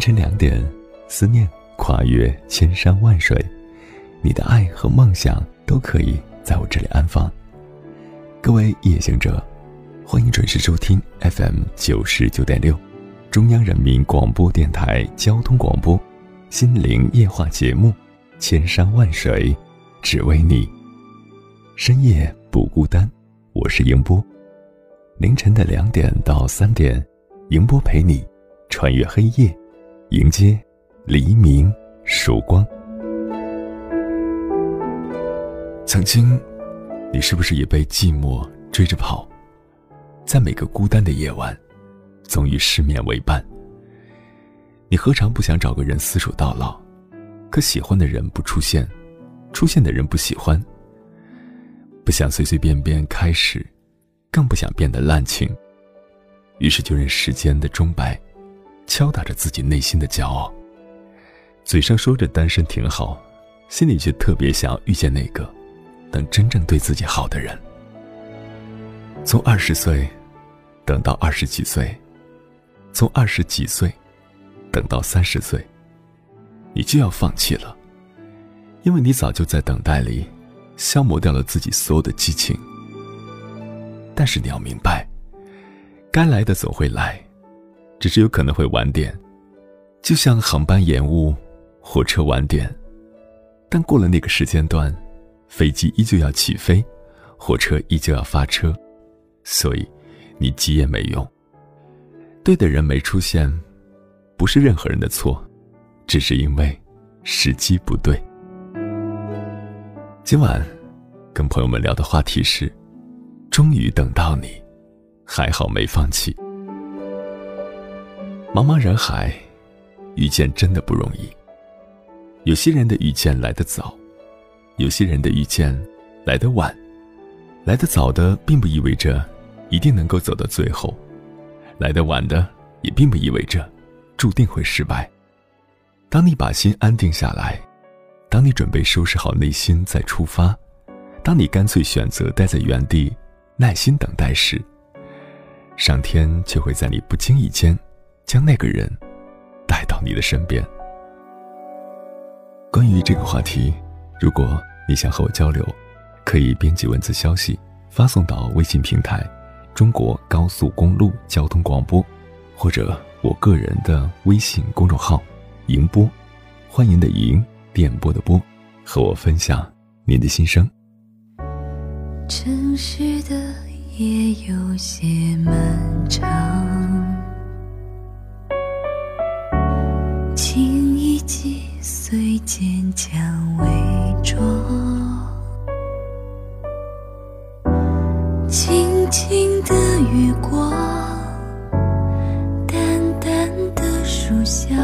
凌晨两点，思念跨越千山万水，你的爱和梦想都可以在我这里安放。各位夜行者，欢迎准时收听 FM 九十九点六，中央人民广播电台交通广播，心灵夜话节目，千山万水只为你，深夜不孤单。我是迎波，凌晨的两点到三点，迎波陪你穿越黑夜。迎接黎明曙光。曾经，你是不是也被寂寞追着跑？在每个孤单的夜晚，总与失眠为伴。你何尝不想找个人厮守到老？可喜欢的人不出现，出现的人不喜欢。不想随随便便开始，更不想变得滥情。于是就任时间的钟摆。敲打着自己内心的骄傲，嘴上说着单身挺好，心里却特别想要遇见那个能真正对自己好的人。从二十岁等到二十几岁，从二十几岁等到三十岁，你就要放弃了，因为你早就在等待里消磨掉了自己所有的激情。但是你要明白，该来的总会来。只是有可能会晚点，就像航班延误、火车晚点，但过了那个时间段，飞机依旧要起飞，火车依旧要发车，所以你急也没用。对的人没出现，不是任何人的错，只是因为时机不对。今晚跟朋友们聊的话题是：终于等到你，还好没放弃。茫茫人海，遇见真的不容易。有些人的遇见来得早，有些人的遇见来得晚。来得早的，并不意味着一定能够走到最后；来得晚的，也并不意味着注定会失败。当你把心安定下来，当你准备收拾好内心再出发，当你干脆选择待在原地，耐心等待时，上天就会在你不经意间。将那个人带到你的身边。关于这个话题，如果你想和我交流，可以编辑文字消息发送到微信平台“中国高速公路交通广播”，或者我个人的微信公众号“迎波”，欢迎的迎，电波的波，和我分享您的心声。城市的夜有些漫长。最坚强伪装，轻轻的月光，淡淡的书香，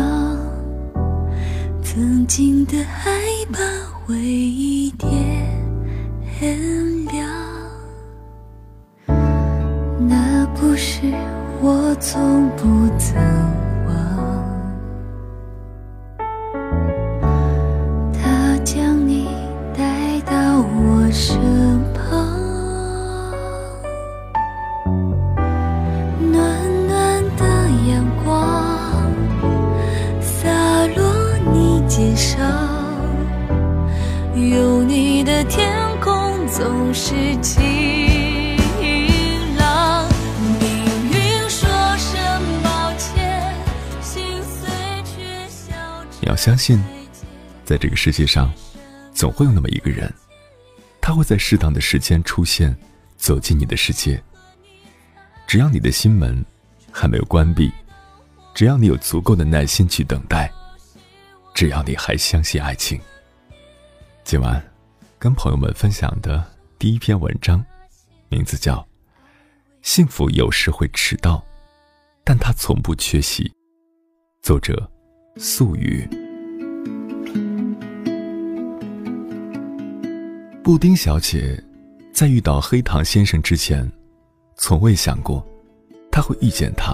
曾经的害怕会一点亮。那故事我从不曾。相信，在这个世界上，总会有那么一个人，他会在适当的时间出现，走进你的世界。只要你的心门还没有关闭，只要你有足够的耐心去等待，只要你还相信爱情。今晚，跟朋友们分享的第一篇文章，名字叫《幸福有时会迟到，但它从不缺席》。作者：素雨。布丁小姐在遇到黑糖先生之前，从未想过他会遇见他。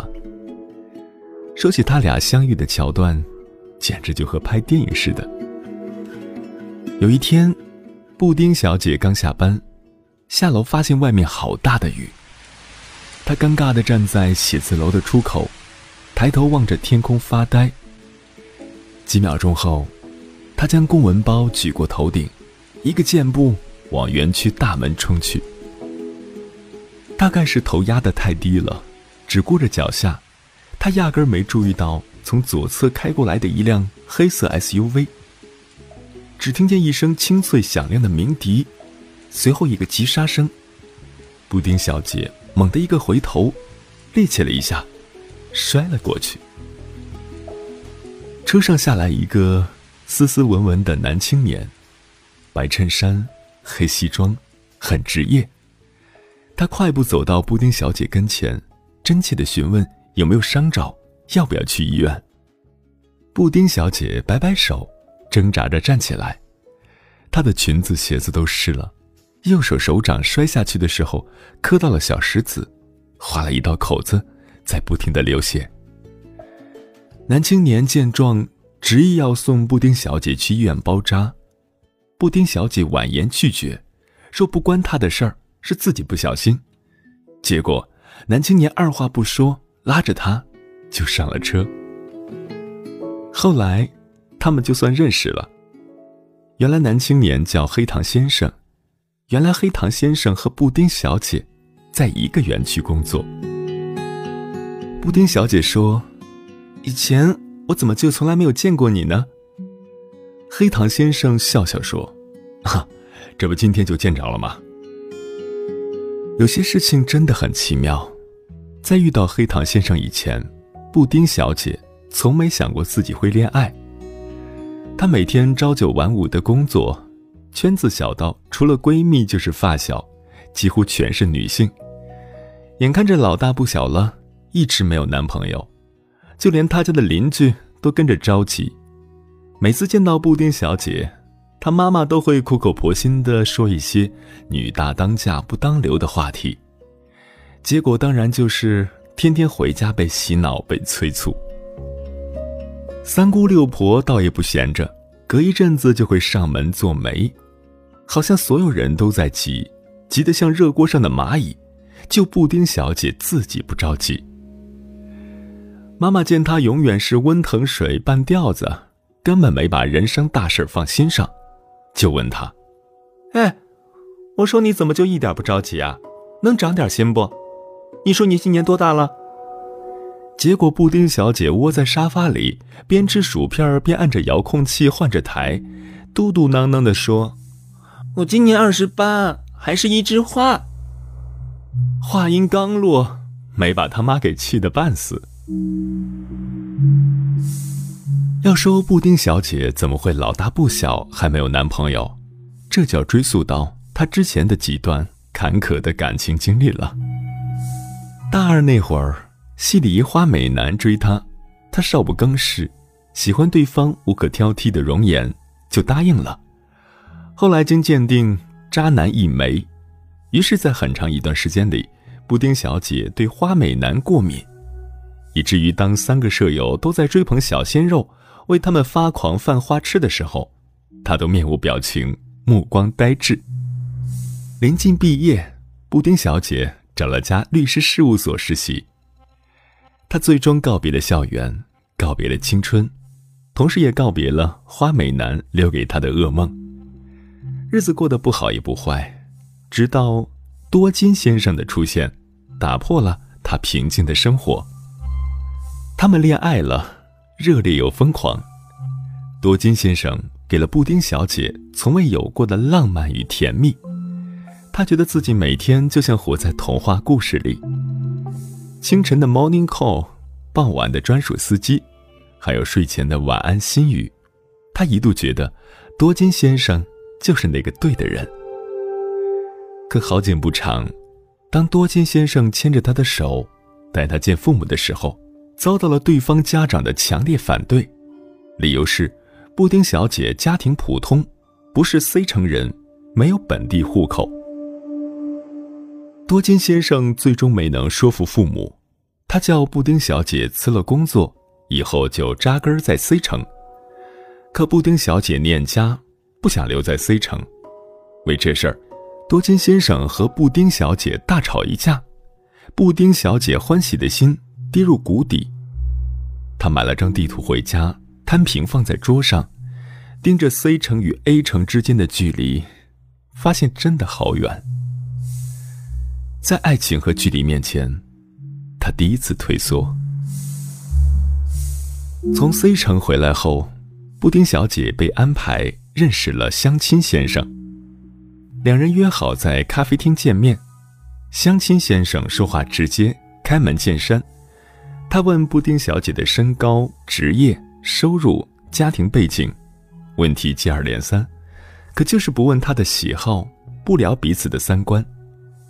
说起他俩相遇的桥段，简直就和拍电影似的。有一天，布丁小姐刚下班，下楼发现外面好大的雨。她尴尬地站在写字楼的出口，抬头望着天空发呆。几秒钟后，她将公文包举过头顶，一个箭步往园区大门冲去。大概是头压得太低了，只顾着脚下，他压根没注意到从左侧开过来的一辆黑色 SUV。只听见一声清脆响亮的鸣笛，随后一个急刹声。布丁小姐猛地一个回头，趔趄了一下，摔了过去。车上下来一个斯斯文文的男青年，白衬衫、黑西装，很职业。他快步走到布丁小姐跟前，真切的询问有没有伤着，要不要去医院。布丁小姐摆摆手。挣扎着站起来，她的裙子、鞋子都湿了，右手手掌摔下去的时候磕到了小石子，划了一道口子，在不停的流血。男青年见状，执意要送布丁小姐去医院包扎，布丁小姐婉言拒绝，说不关她的事儿，是自己不小心。结果，男青年二话不说，拉着她就上了车。后来。他们就算认识了。原来男青年叫黑糖先生，原来黑糖先生和布丁小姐在一个园区工作。布丁小姐说：“以前我怎么就从来没有见过你呢？”黑糖先生笑笑说：“ 哈，这不今天就见着了吗？”有些事情真的很奇妙，在遇到黑糖先生以前，布丁小姐从没想过自己会恋爱。她每天朝九晚五的工作，圈子小到除了闺蜜就是发小，几乎全是女性。眼看着老大不小了，一直没有男朋友，就连她家的邻居都跟着着急。每次见到布丁小姐，她妈妈都会苦口婆心地说一些“女大当嫁不当留”的话题，结果当然就是天天回家被洗脑、被催促。三姑六婆倒也不闲着，隔一阵子就会上门做媒，好像所有人都在急，急得像热锅上的蚂蚁，就布丁小姐自己不着急。妈妈见她永远是温腾水半吊子，根本没把人生大事放心上，就问他：“哎，我说你怎么就一点不着急啊？能长点心不？你说你今年多大了？”结果，布丁小姐窝在沙发里，边吃薯片边按着遥控器换着台，嘟嘟囔囔地说：“我今年二十八，还是一枝花。”话音刚落，没把他妈给气得半死。要说布丁小姐怎么会老大不小还没有男朋友，这就要追溯到她之前的几段坎坷的感情经历了。大二那会儿。戏里一花美男追她，她少不更事，喜欢对方无可挑剔的容颜，就答应了。后来经鉴定，渣男一枚，于是，在很长一段时间里，布丁小姐对花美男过敏，以至于当三个舍友都在追捧小鲜肉，为他们发狂犯花痴的时候，他都面无表情，目光呆滞。临近毕业，布丁小姐找了家律师事务所实习。他最终告别了校园，告别了青春，同时也告别了花美男留给他的噩梦。日子过得不好也不坏，直到多金先生的出现，打破了他平静的生活。他们恋爱了，热烈又疯狂。多金先生给了布丁小姐从未有过的浪漫与甜蜜，他觉得自己每天就像活在童话故事里。清晨的 morning call，傍晚的专属司机，还有睡前的晚安心语，他一度觉得多金先生就是那个对的人。可好景不长，当多金先生牵着他的手，带他见父母的时候，遭到了对方家长的强烈反对，理由是。布丁小姐家庭普通，不是 C 城人，没有本地户口。多金先生最终没能说服父母，他叫布丁小姐辞了工作，以后就扎根在 C 城。可布丁小姐念家，不想留在 C 城。为这事儿，多金先生和布丁小姐大吵一架，布丁小姐欢喜的心跌入谷底。他买了张地图回家。摊平放在桌上，盯着 C 城与 A 城之间的距离，发现真的好远。在爱情和距离面前，他第一次退缩。从 C 城回来后，布丁小姐被安排认识了相亲先生，两人约好在咖啡厅见面。相亲先生说话直接，开门见山，他问布丁小姐的身高、职业。收入、家庭背景，问题接二连三，可就是不问她的喜好，不聊彼此的三观。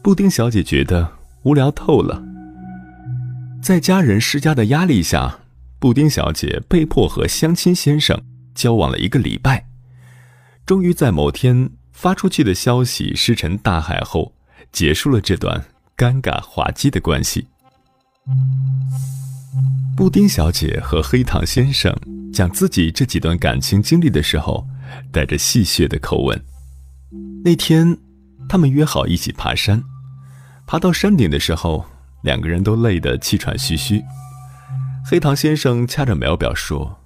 布丁小姐觉得无聊透了。在家人施加的压力下，布丁小姐被迫和相亲先生交往了一个礼拜，终于在某天发出去的消息石沉大海后，结束了这段尴尬滑稽的关系。布丁小姐和黑糖先生讲自己这几段感情经历的时候，带着戏谑的口吻。那天，他们约好一起爬山，爬到山顶的时候，两个人都累得气喘吁吁。黑糖先生掐着秒表说：“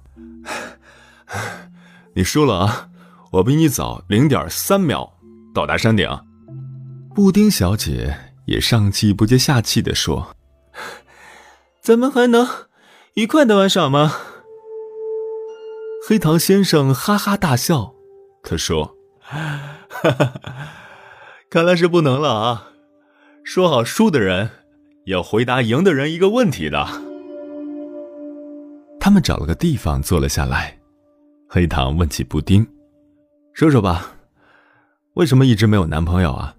你输了啊，我比你早零点三秒到达山顶。”布丁小姐也上气不接下气地说：“咱们还能……”愉快的玩耍吗？黑糖先生哈哈大笑，他说：“哈哈，看来是不能了啊！说好输的人要回答赢的人一个问题的。”他们找了个地方坐了下来。黑糖问起布丁：“说说吧，为什么一直没有男朋友啊？”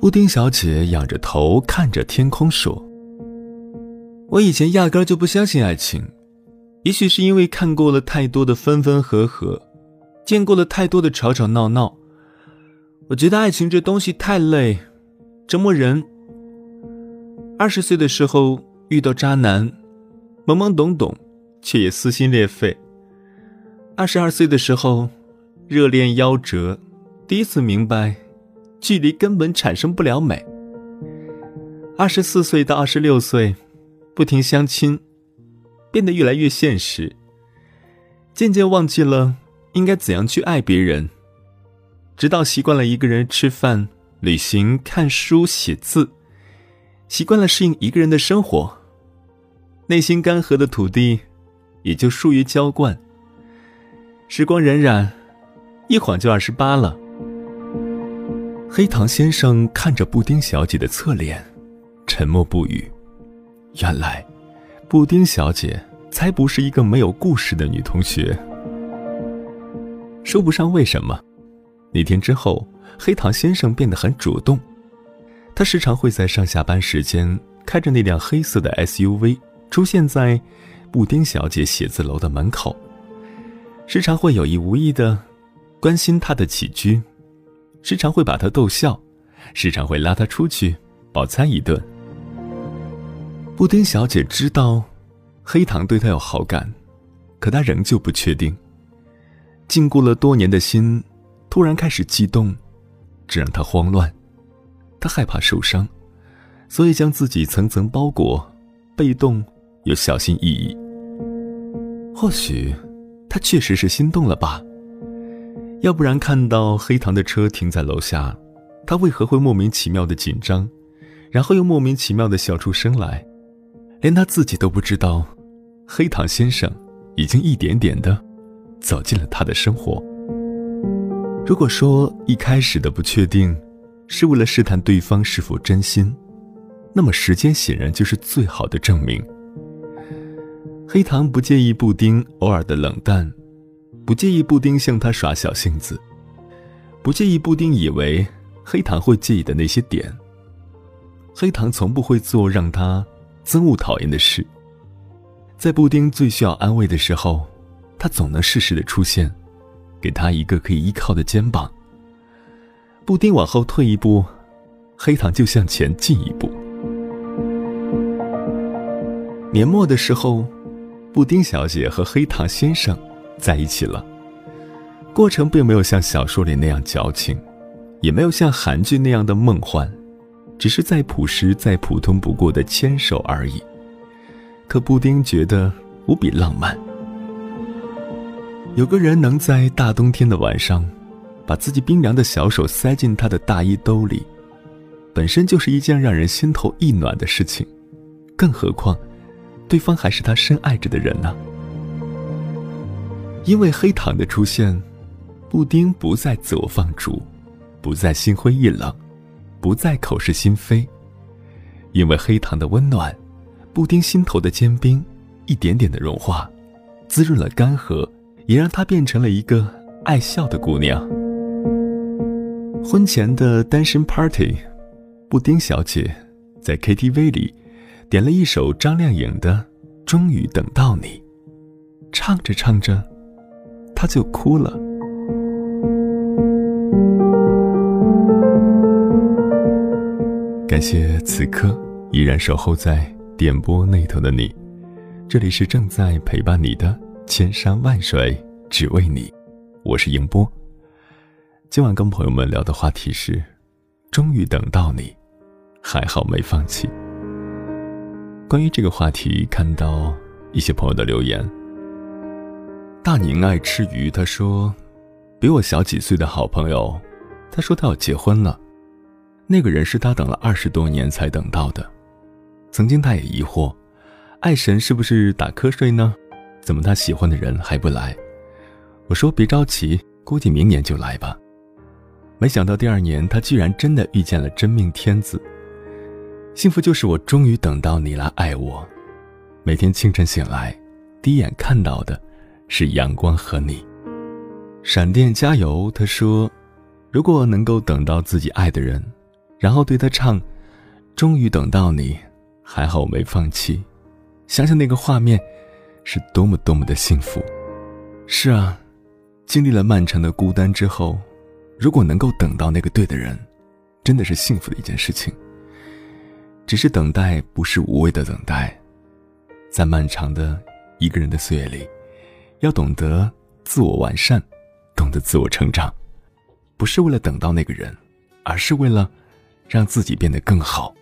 布丁小姐仰着头看着天空说。我以前压根就不相信爱情，也许是因为看过了太多的分分合合，见过了太多的吵吵闹闹。我觉得爱情这东西太累，折磨人。二十岁的时候遇到渣男，懵懵懂懂，却也撕心裂肺。二十二岁的时候，热恋夭折，第一次明白，距离根本产生不了美。二十四岁到二十六岁。不停相亲，变得越来越现实。渐渐忘记了应该怎样去爱别人，直到习惯了一个人吃饭、旅行、看书、写字，习惯了适应一个人的生活，内心干涸的土地也就疏于浇灌。时光荏苒，一晃就二十八了。黑糖先生看着布丁小姐的侧脸，沉默不语。原来，布丁小姐才不是一个没有故事的女同学。说不上为什么，那天之后，黑糖先生变得很主动。他时常会在上下班时间开着那辆黑色的 SUV 出现在布丁小姐写字楼的门口，时常会有意无意的关心她的起居，时常会把她逗笑，时常会拉她出去饱餐一顿。布丁小姐知道，黑糖对她有好感，可她仍旧不确定。禁锢了多年的心，突然开始激动，这让她慌乱。她害怕受伤，所以将自己层层包裹，被动又小心翼翼。或许，她确实是心动了吧？要不然看到黑糖的车停在楼下，他为何会莫名其妙的紧张，然后又莫名其妙的笑出声来，连他自己都不知道，黑糖先生已经一点点的走进了他的生活。如果说一开始的不确定，是为了试探对方是否真心，那么时间显然就是最好的证明。黑糖不介意布丁偶尔的冷淡，不介意布丁向他耍小性子，不介意布丁以为黑糖会介意的那些点。黑糖从不会做让他憎恶讨厌的事。在布丁最需要安慰的时候，他总能适时的出现。给他一个可以依靠的肩膀。布丁往后退一步，黑糖就向前进一步。年末的时候，布丁小姐和黑糖先生在一起了。过程并没有像小说里那样矫情，也没有像韩剧那样的梦幻，只是再朴实、再普通不过的牵手而已。可布丁觉得无比浪漫。有个人能在大冬天的晚上，把自己冰凉的小手塞进他的大衣兜里，本身就是一件让人心头一暖的事情，更何况，对方还是他深爱着的人呢？因为黑糖的出现，布丁不再自我放逐，不再心灰意冷，不再口是心非。因为黑糖的温暖，布丁心头的坚冰一点点的融化，滋润了干涸。也让她变成了一个爱笑的姑娘。婚前的单身 party，布丁小姐在 KTV 里点了一首张靓颖的《终于等到你》，唱着唱着，她就哭了。感谢此刻依然守候在电波那头的你，这里是正在陪伴你的。千山万水只为你，我是迎波。今晚跟朋友们聊的话题是：终于等到你，还好没放弃。关于这个话题，看到一些朋友的留言。大宁爱吃鱼，他说，比我小几岁的好朋友，他说他要结婚了，那个人是他等了二十多年才等到的。曾经他也疑惑，爱神是不是打瞌睡呢？怎么他喜欢的人还不来？我说别着急，估计明年就来吧。没想到第二年他居然真的遇见了真命天子。幸福就是我终于等到你来爱我。每天清晨醒来，第一眼看到的是阳光和你。闪电加油！他说，如果能够等到自己爱的人，然后对他唱，终于等到你，还好我没放弃。想想那个画面。是多么多么的幸福，是啊，经历了漫长的孤单之后，如果能够等到那个对的人，真的是幸福的一件事情。只是等待不是无谓的等待，在漫长的一个人的岁月里，要懂得自我完善，懂得自我成长，不是为了等到那个人，而是为了让自己变得更好，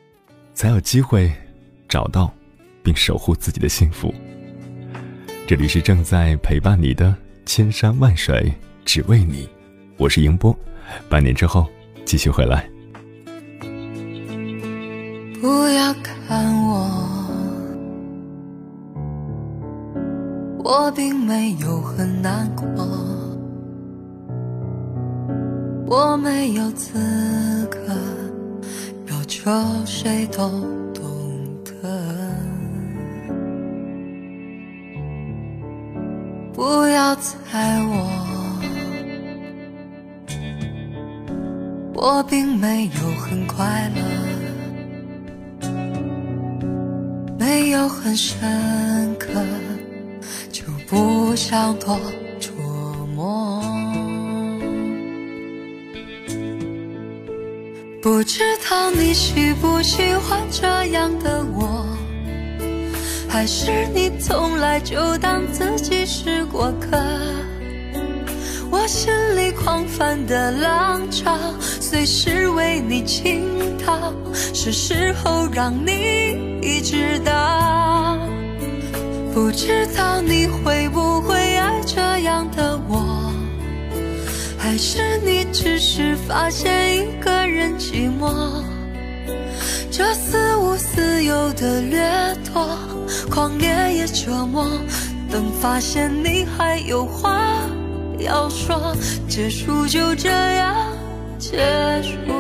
才有机会找到并守护自己的幸福。这里是正在陪伴你的千山万水，只为你。我是迎波，半年之后继续回来。不要看我，我并没有很难过，我没有资格要求谁都懂得。不要猜我，我并没有很快乐，没有很深刻，就不想多不知道你喜不喜欢这样的我。还是你从来就当自己是过客？我心里狂翻的浪潮，随时为你倾倒，是时候让你知道。不知道你会不会爱这样的我？还是你只是发现一个人寂寞？这似无似有的掠夺，狂烈也折磨。等发现你还有话要说，结束就这样结束。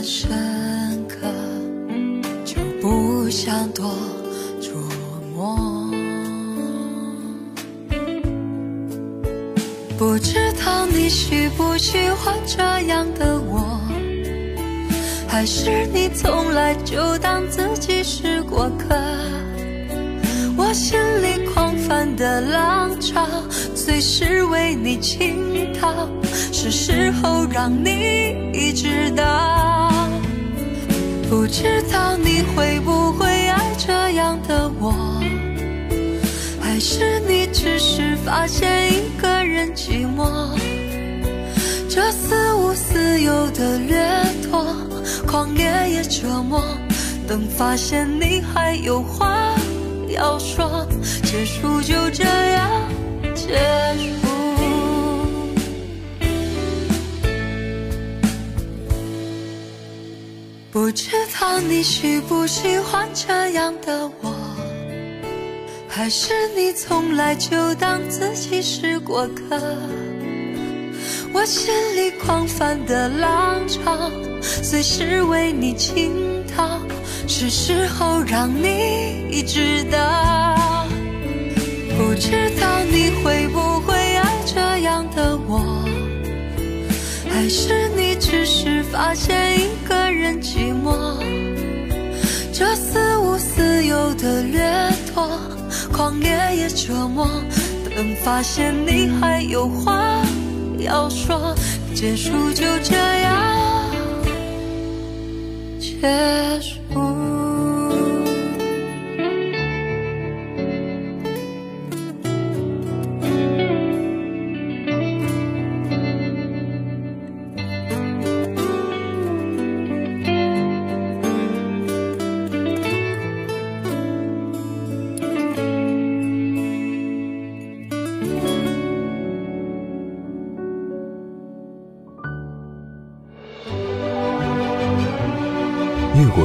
很深刻，就不想多琢磨。不知道你喜不喜欢这样的我。还是你从来就当自己是过客？我心里狂翻的浪潮，随时为你倾倒，是时候让你知道。不知道你会不会爱这样的我？还是你只是发现一个人寂寞？这似无似有的掠夺。狂野也折磨，等发现你还有话要说，结束就这样结束。不知道你喜不喜欢这样的我，还是你从来就当自己是过客？我心里狂翻的浪潮。随时为你倾倒，是时候让你知道。不知道你会不会爱这样的我，还是你只是发现一个人寂寞？这似无似有的掠夺，狂野也折磨。等发现你还有话要说，结束就这样。结束。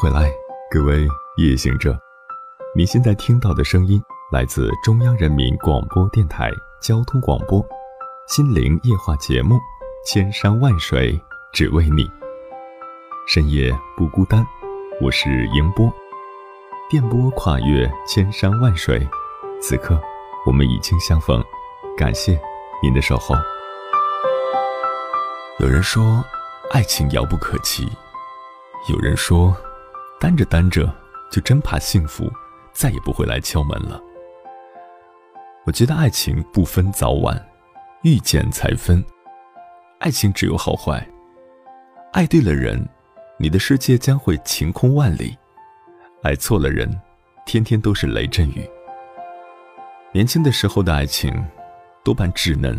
回来，各位夜行者。你现在听到的声音来自中央人民广播电台交通广播《心灵夜话》节目《千山万水只为你》，深夜不孤单。我是迎波，电波跨越千山万水，此刻我们已经相逢，感谢您的守候。有人说，爱情遥不可及；有人说。单着单着，就真怕幸福再也不会来敲门了。我觉得爱情不分早晚，遇见才分。爱情只有好坏，爱对了人，你的世界将会晴空万里；爱错了人，天天都是雷阵雨。年轻的时候的爱情，多半稚嫩，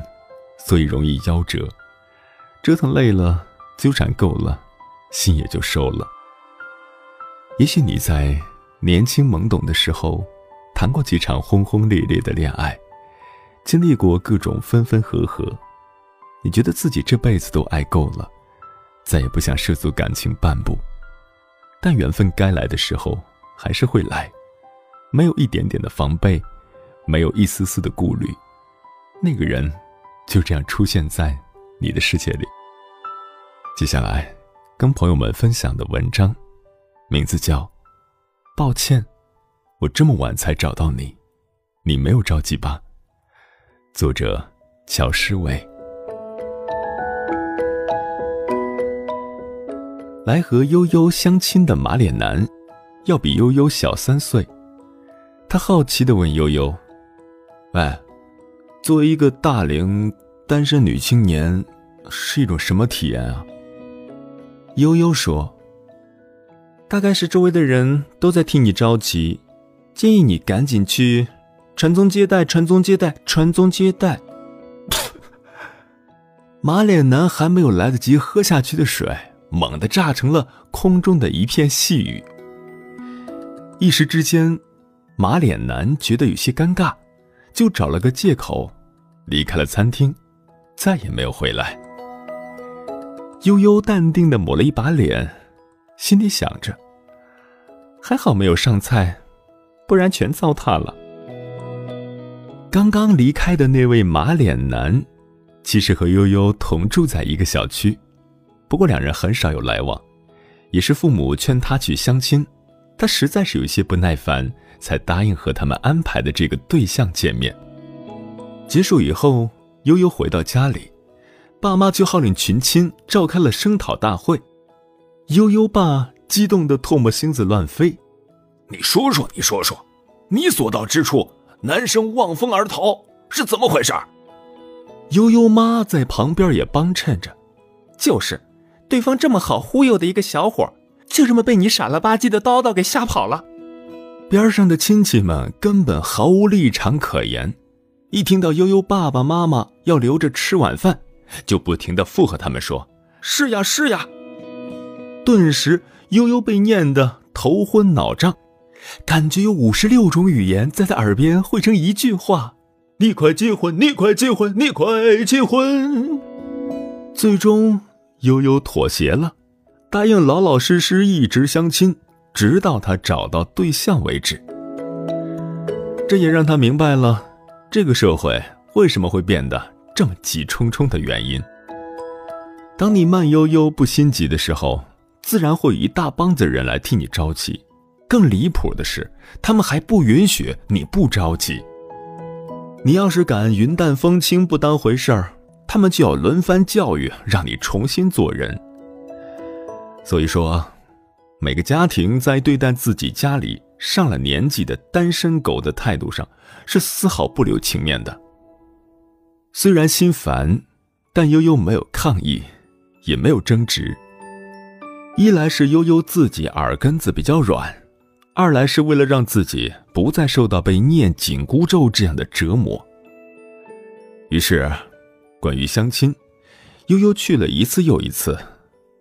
所以容易夭折。折腾累了，纠缠够了，心也就收了。也许你在年轻懵懂的时候，谈过几场轰轰烈烈的恋爱，经历过各种分分合合，你觉得自己这辈子都爱够了，再也不想涉足感情半步。但缘分该来的时候还是会来，没有一点点的防备，没有一丝丝的顾虑，那个人就这样出现在你的世界里。接下来，跟朋友们分享的文章。名字叫，抱歉，我这么晚才找到你，你没有着急吧？作者：乔诗伟。来和悠悠相亲的马脸男，要比悠悠小三岁。他好奇的问悠悠：“喂，作为一个大龄单身女青年，是一种什么体验啊？”悠悠说：“大概是周围的人都在替你着急。”建议你赶紧去传宗接代，传宗接代，传宗接代。马脸男还没有来得及喝下去的水，猛地炸成了空中的一片细雨。一时之间，马脸男觉得有些尴尬，就找了个借口，离开了餐厅，再也没有回来。悠悠淡定的抹了一把脸，心里想着：还好没有上菜。不然全糟蹋了。刚刚离开的那位马脸男，其实和悠悠同住在一个小区，不过两人很少有来往。也是父母劝他去相亲，他实在是有些不耐烦，才答应和他们安排的这个对象见面。结束以后，悠悠回到家里，爸妈就号令群亲召开了声讨大会。悠悠爸激动的唾沫星子乱飞。你说说，你说说，你所到之处，男生望风而逃是怎么回事？悠悠妈在旁边也帮衬着，就是，对方这么好忽悠的一个小伙，就这么被你傻了吧唧的叨叨给吓跑了。边上的亲戚们根本毫无立场可言，一听到悠悠爸爸妈妈要留着吃晚饭，就不停的附和他们说：“是呀，是呀。”顿时，悠悠被念得头昏脑胀。感觉有五十六种语言在他耳边汇成一句话：“你快结婚，你快结婚，你快结婚。”最终，悠悠妥协了，答应老老实实一直相亲，直到他找到对象为止。这也让他明白了这个社会为什么会变得这么急冲冲的原因。当你慢悠悠不心急的时候，自然会有一大帮子人来替你着急。更离谱的是，他们还不允许你不着急。你要是敢云淡风轻不当回事儿，他们就要轮番教育，让你重新做人。所以说，每个家庭在对待自己家里上了年纪的单身狗的态度上，是丝毫不留情面的。虽然心烦，但悠悠没有抗议，也没有争执。一来是悠悠自己耳根子比较软。二来是为了让自己不再受到被念紧箍咒这样的折磨。于是，关于相亲，悠悠去了一次又一次，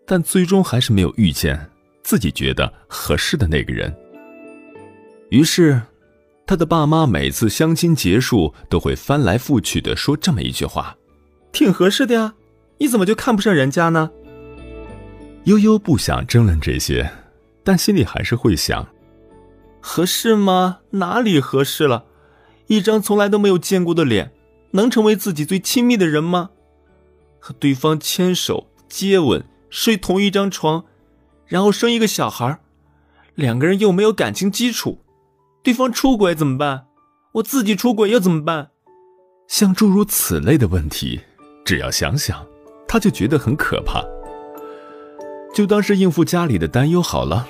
但最终还是没有遇见自己觉得合适的那个人。于是，他的爸妈每次相亲结束都会翻来覆去的说这么一句话：“挺合适的呀，你怎么就看不上人家呢？”悠悠不想争论这些，但心里还是会想。合适吗？哪里合适了？一张从来都没有见过的脸，能成为自己最亲密的人吗？和对方牵手、接吻、睡同一张床，然后生一个小孩，两个人又没有感情基础，对方出轨怎么办？我自己出轨又怎么办？像诸如此类的问题，只要想想，他就觉得很可怕。就当是应付家里的担忧好了。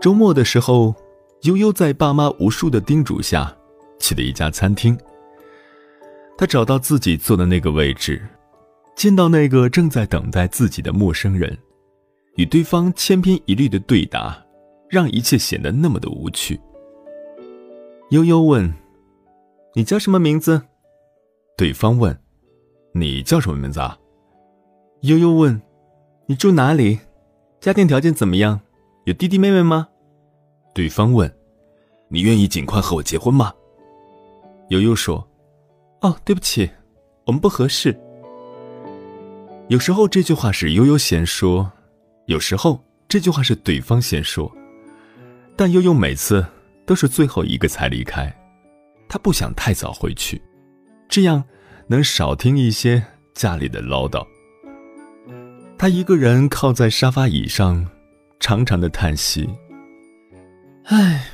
周末的时候，悠悠在爸妈无数的叮嘱下，去了一家餐厅。他找到自己坐的那个位置，见到那个正在等待自己的陌生人，与对方千篇一律的对答，让一切显得那么的无趣。悠悠问：“你叫什么名字？”对方问：“你叫什么名字啊？”悠悠问：“你住哪里？家庭条件怎么样？有弟弟妹妹吗？”对方问：“你愿意尽快和我结婚吗？”悠悠说：“哦，对不起，我们不合适。”有时候这句话是悠悠先说，有时候这句话是对方先说，但悠悠每次都是最后一个才离开，他不想太早回去，这样能少听一些家里的唠叨。他一个人靠在沙发椅上，长长的叹息。唉，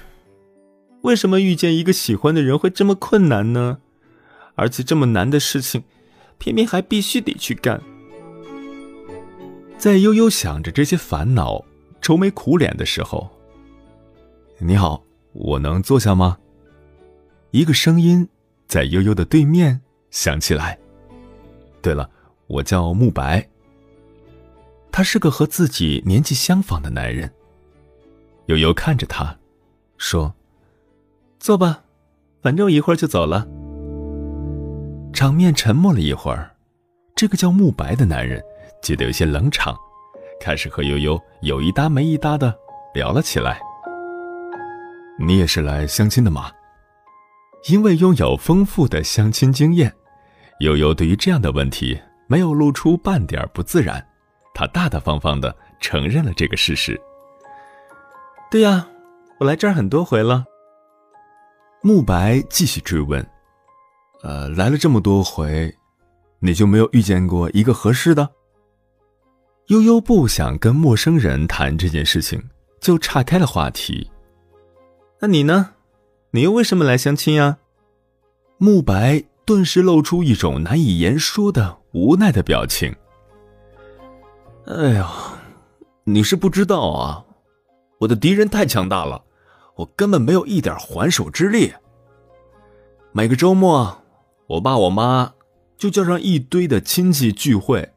为什么遇见一个喜欢的人会这么困难呢？而且这么难的事情，偏偏还必须得去干。在悠悠想着这些烦恼、愁眉苦脸的时候，你好，我能坐下吗？一个声音在悠悠的对面响起来。对了，我叫慕白。他是个和自己年纪相仿的男人。悠悠看着他，说：“坐吧，反正一会儿就走了。”场面沉默了一会儿，这个叫慕白的男人觉得有些冷场，开始和悠悠有一搭没一搭的聊了起来。“你也是来相亲的吗？”因为拥有丰富的相亲经验，悠悠对于这样的问题没有露出半点不自然，他大大方方的承认了这个事实。对呀，我来这儿很多回了。慕白继续追问：“呃，来了这么多回，你就没有遇见过一个合适的？”悠悠不想跟陌生人谈这件事情，就岔开了话题。那你呢？你又为什么来相亲呀？慕白顿时露出一种难以言说的无奈的表情。哎呀，你是不知道啊。我的敌人太强大了，我根本没有一点还手之力。每个周末，我爸我妈就叫上一堆的亲戚聚会，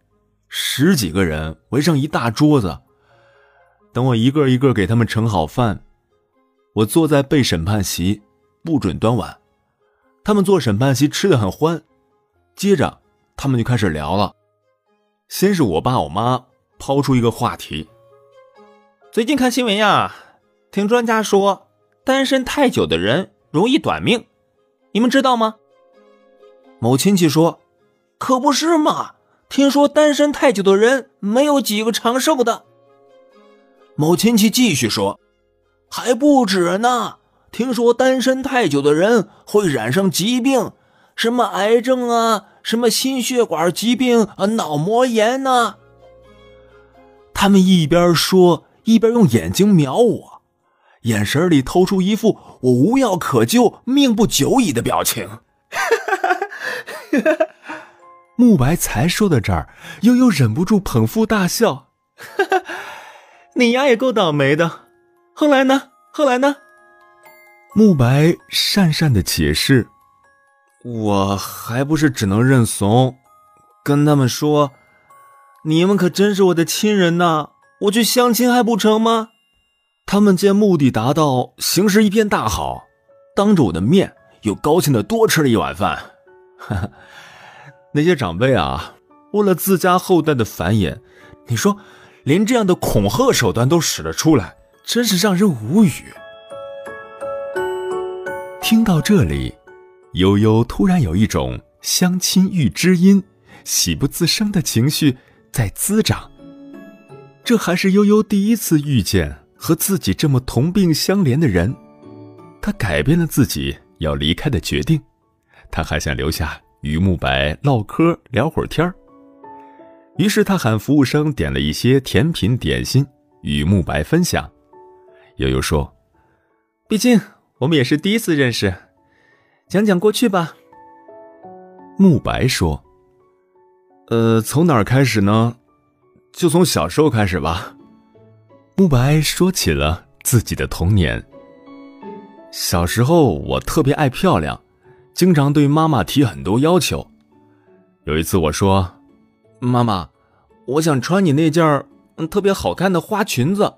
十几个人围上一大桌子，等我一个一个给他们盛好饭，我坐在被审判席，不准端碗。他们坐审判席吃的很欢，接着他们就开始聊了。先是我爸我妈抛出一个话题。最近看新闻呀，听专家说，单身太久的人容易短命，你们知道吗？某亲戚说：“可不是嘛，听说单身太久的人没有几个长寿的。”某亲戚继续说：“还不止呢，听说单身太久的人会染上疾病，什么癌症啊，什么心血管疾病啊，脑膜炎呐。”他们一边说。一边用眼睛瞄我，眼神里透出一副我无药可救、命不久矣的表情。慕白才说到这儿，悠悠忍不住捧腹大笑。你丫也够倒霉的。后来呢？后来呢？慕白讪讪的解释：“我还不是只能认怂，跟他们说，你们可真是我的亲人呐。”我去相亲还不成吗？他们见目的达到，形势一片大好，当着我的面又高兴的多吃了一碗饭。那些长辈啊，为了自家后代的繁衍，你说连这样的恐吓手段都使得出来，真是让人无语。听到这里，悠悠突然有一种相亲遇知音，喜不自胜的情绪在滋长。这还是悠悠第一次遇见和自己这么同病相怜的人，他改变了自己要离开的决定，他还想留下与慕白唠嗑聊会儿天儿。于是他喊服务生点了一些甜品点心与慕白分享。悠悠说：“毕竟我们也是第一次认识，讲讲过去吧。”慕白说：“呃，从哪儿开始呢？”就从小时候开始吧。慕白说起了自己的童年。小时候我特别爱漂亮，经常对妈妈提很多要求。有一次我说：“妈妈，我想穿你那件特别好看的花裙子。”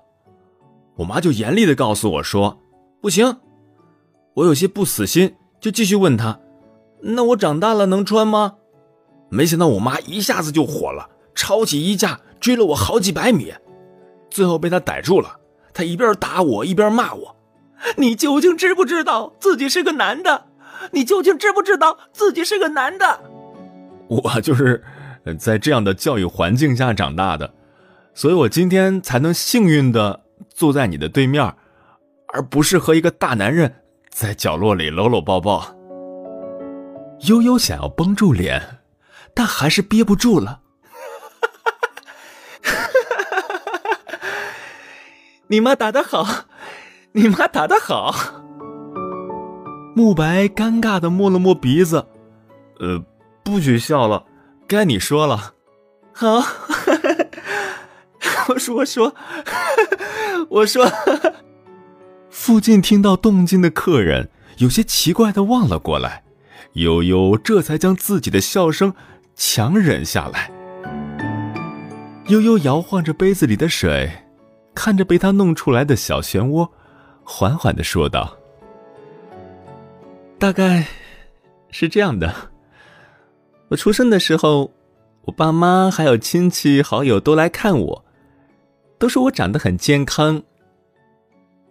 我妈就严厉的告诉我说：“不行。”我有些不死心，就继续问她：“那我长大了能穿吗？”没想到我妈一下子就火了，抄起衣架。追了我好几百米，最后被他逮住了。他一边打我一边骂我：“你究竟知不知道自己是个男的？你究竟知不知道自己是个男的？”我就是在这样的教育环境下长大的，所以我今天才能幸运的坐在你的对面，而不是和一个大男人在角落里搂搂抱抱。悠悠想要绷住脸，但还是憋不住了。你妈打得好，你妈打得好。慕白尴尬的摸了摸鼻子，呃，不许笑了，该你说了。好，我说我说 我说。附近听到动静的客人有些奇怪的望了过来，悠悠这才将自己的笑声强忍下来。悠悠摇晃着杯子里的水，看着被他弄出来的小漩涡，缓缓的说道。大概是这样的。我出生的时候，我爸妈还有亲戚好友都来看我，都说我长得很健康。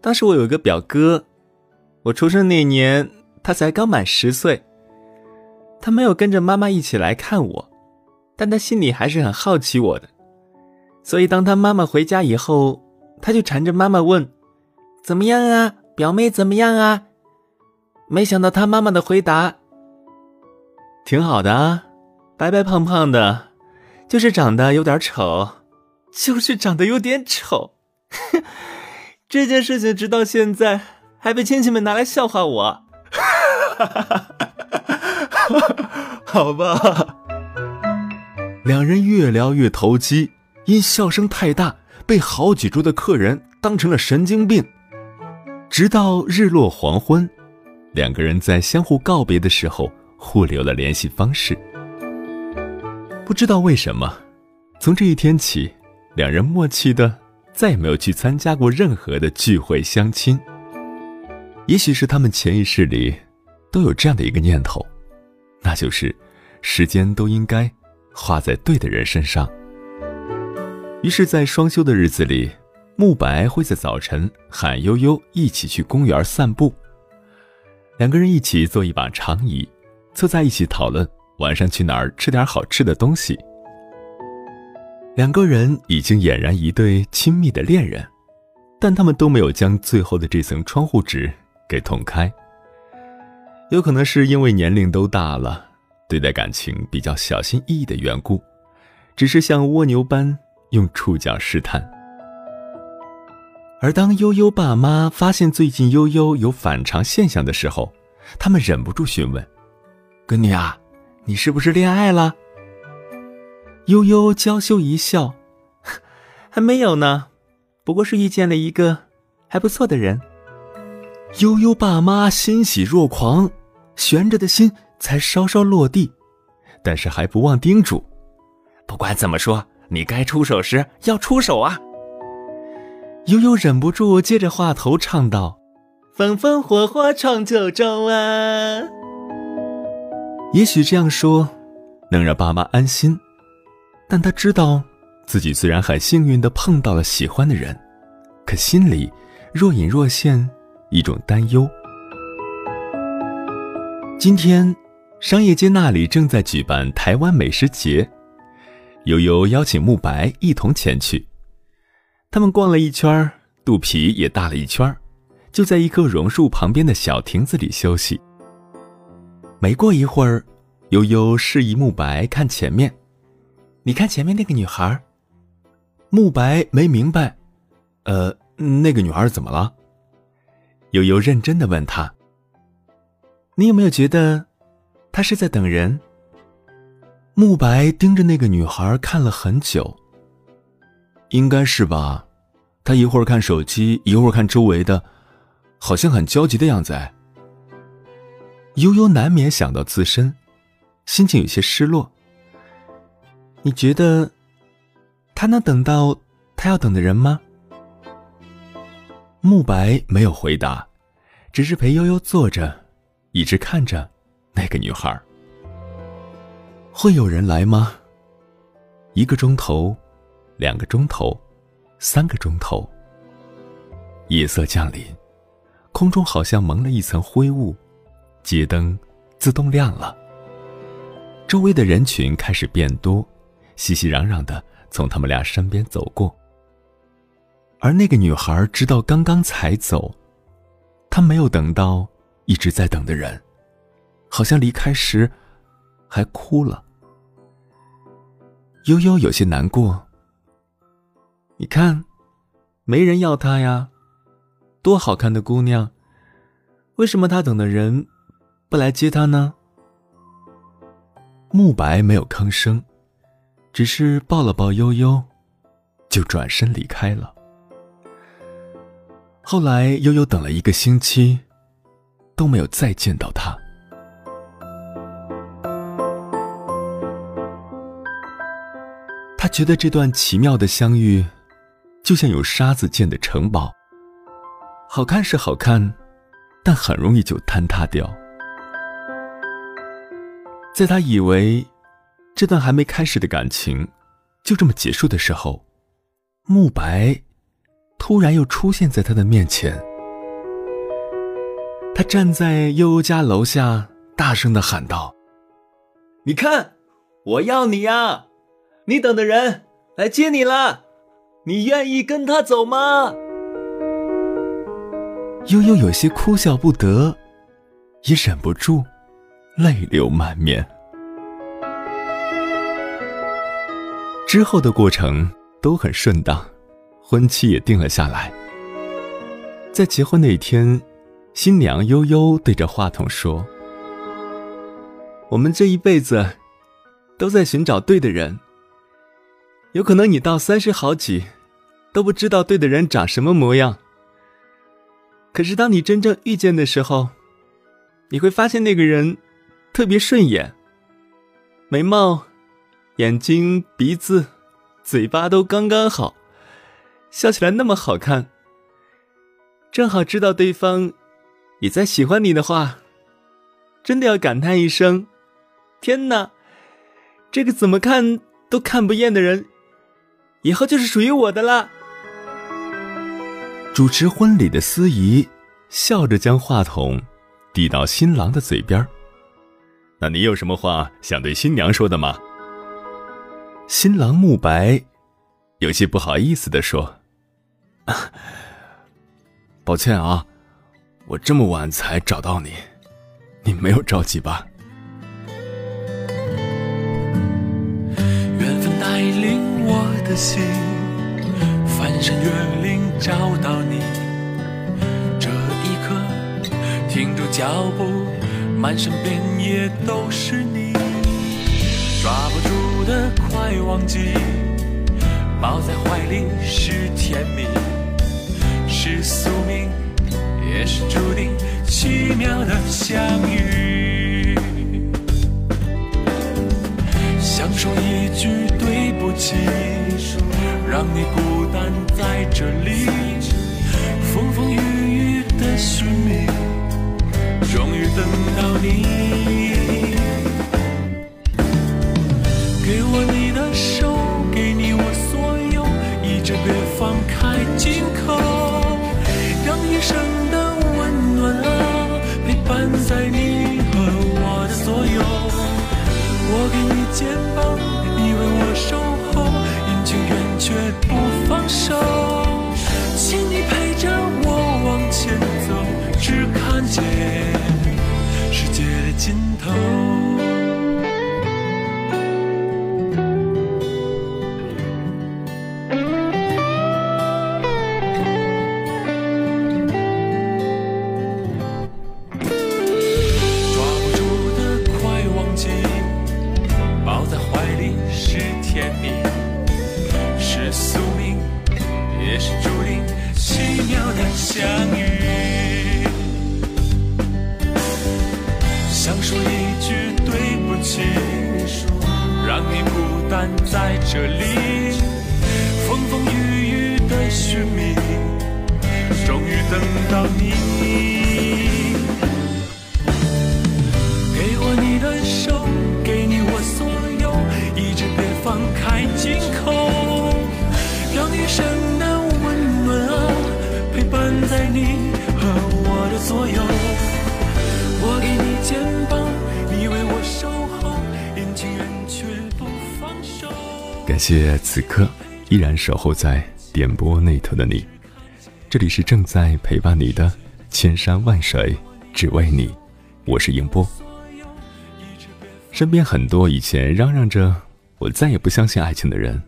当时我有一个表哥，我出生那年他才刚满十岁。他没有跟着妈妈一起来看我，但他心里还是很好奇我的。所以当他妈妈回家以后，他就缠着妈妈问：“怎么样啊，表妹怎么样啊？”没想到他妈妈的回答挺好的啊，白白胖胖的，就是长得有点丑，就是长得有点丑。这件事情直到现在还被亲戚们拿来笑话我。好吧，两人越聊越投机，因笑声太大，被好几桌的客人当成了神经病。直到日落黄昏。两个人在相互告别的时候互留了联系方式。不知道为什么，从这一天起，两人默契的再也没有去参加过任何的聚会相亲。也许是他们潜意识里都有这样的一个念头，那就是时间都应该花在对的人身上。于是，在双休的日子里，慕白会在早晨喊悠悠一起去公园散步。两个人一起坐一把长椅，凑在一起讨论晚上去哪儿吃点好吃的东西。两个人已经俨然一对亲密的恋人，但他们都没有将最后的这层窗户纸给捅开。有可能是因为年龄都大了，对待感情比较小心翼翼的缘故，只是像蜗牛般用触角试探。而当悠悠爸妈发现最近悠悠有反常现象的时候，他们忍不住询问：“闺女啊，你是不是恋爱了？”悠悠娇羞一笑：“ 还没有呢，不过是遇见了一个还不错的人。”悠悠爸妈欣喜若狂，悬着的心才稍稍落地，但是还不忘叮嘱：“不管怎么说，你该出手时要出手啊。”悠悠忍不住接着话头唱道：“风风火火闯九州啊！”也许这样说能让爸妈安心，但他知道自己虽然很幸运的碰到了喜欢的人，可心里若隐若现一种担忧。今天，商业街那里正在举办台湾美食节，悠悠邀请慕白一同前去。他们逛了一圈肚皮也大了一圈就在一棵榕树旁边的小亭子里休息。没过一会儿，悠悠示意慕白看前面，你看前面那个女孩。慕白没明白，呃，那个女孩怎么了？悠悠认真的问他：“你有没有觉得，他是在等人？”慕白盯着那个女孩看了很久。应该是吧，他一会儿看手机，一会儿看周围的，好像很焦急的样子。悠悠难免想到自身，心情有些失落。你觉得，他能等到他要等的人吗？慕白没有回答，只是陪悠悠坐着，一直看着那个女孩。会有人来吗？一个钟头。两个钟头，三个钟头。夜色降临，空中好像蒙了一层灰雾，街灯自动亮了。周围的人群开始变多，熙熙攘攘的从他们俩身边走过。而那个女孩直到刚刚才走，她没有等到一直在等的人，好像离开时还哭了。悠悠有些难过。你看，没人要她呀，多好看的姑娘，为什么她等的人不来接他呢？慕白没有吭声，只是抱了抱悠悠，就转身离开了。后来悠悠等了一个星期，都没有再见到他。他觉得这段奇妙的相遇，就像有沙子建的城堡。好看是好看，但很容易就坍塌掉。在他以为这段还没开始的感情就这么结束的时候，慕白突然又出现在他的面前。他站在悠悠家楼下，大声的喊道：“你看，我要你呀！你等的人来接你了，你愿意跟他走吗？”悠悠有些哭笑不得，也忍不住。泪流满面。之后的过程都很顺当，婚期也定了下来。在结婚那一天，新娘悠悠对着话筒说：“我们这一辈子都在寻找对的人。有可能你到三十好几，都不知道对的人长什么模样。可是当你真正遇见的时候，你会发现那个人。”特别顺眼，眉毛、眼睛、鼻子、嘴巴都刚刚好，笑起来那么好看。正好知道对方也在喜欢你的话，真的要感叹一声：“天哪，这个怎么看都看不厌的人，以后就是属于我的啦！”主持婚礼的司仪笑着将话筒递到新郎的嘴边那你有什么话想对新娘说的吗？新郎慕白有些不好意思的说：“ 抱歉啊，我这么晚才找到你，你没有着急吧？”缘分带领我的心，翻山越岭找到你，这一刻停住脚步。满身遍野都是你，抓不住的快忘记，抱在怀里是甜蜜，是宿命，也是注定奇妙的相遇。想说一句对不起，让你孤单在这里，风风雨雨的寻觅。终于等到你，给我你的手，给你我所有，一直别放开紧肩膀，你为我守候，阴晴圆缺不放手，请你陪着我往前走，只看见世界的。尽头。这里，风风雨雨的寻觅，终于等到你。给我你的手，给你我所有，一直别放开紧扣，让一生的温暖啊，陪伴在你和我的左右。我感谢此刻依然守候在点播那头的你，这里是正在陪伴你的千山万水，只为你，我是迎波。身边很多以前嚷嚷着我再也不相信爱情的人，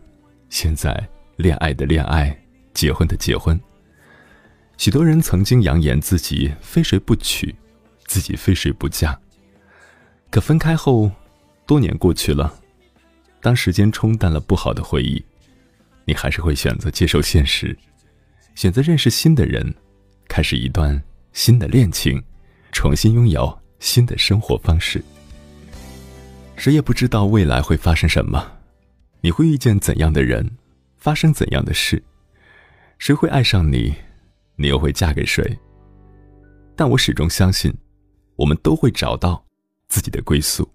现在恋爱的恋爱，结婚的结婚。许多人曾经扬言自己非谁不娶。自己非谁不嫁，可分开后，多年过去了，当时间冲淡了不好的回忆，你还是会选择接受现实，选择认识新的人，开始一段新的恋情，重新拥有新的生活方式。谁也不知道未来会发生什么，你会遇见怎样的人，发生怎样的事，谁会爱上你，你又会嫁给谁？但我始终相信，我们都会找到。自己的归宿。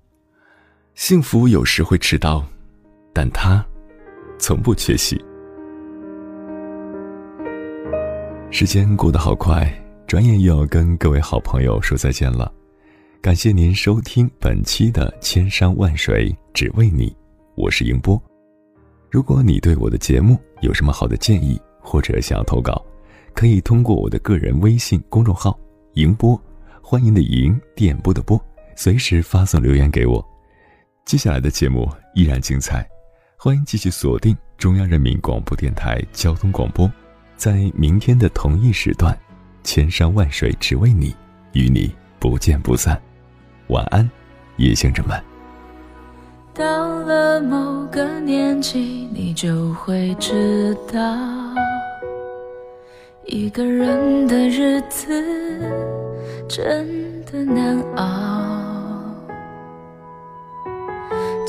幸福有时会迟到，但他从不缺席。时间过得好快，转眼又要跟各位好朋友说再见了。感谢您收听本期的《千山万水只为你》，我是迎波。如果你对我的节目有什么好的建议，或者想要投稿，可以通过我的个人微信公众号“迎波”，欢迎的迎，电波的波。随时发送留言给我，接下来的节目依然精彩，欢迎继续锁定中央人民广播电台交通广播，在明天的同一时段，千山万水只为你，与你不见不散。晚安，夜行者们。到了某个年纪，你就会知道，一个人的日子真的难熬。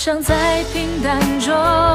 只想在平淡中。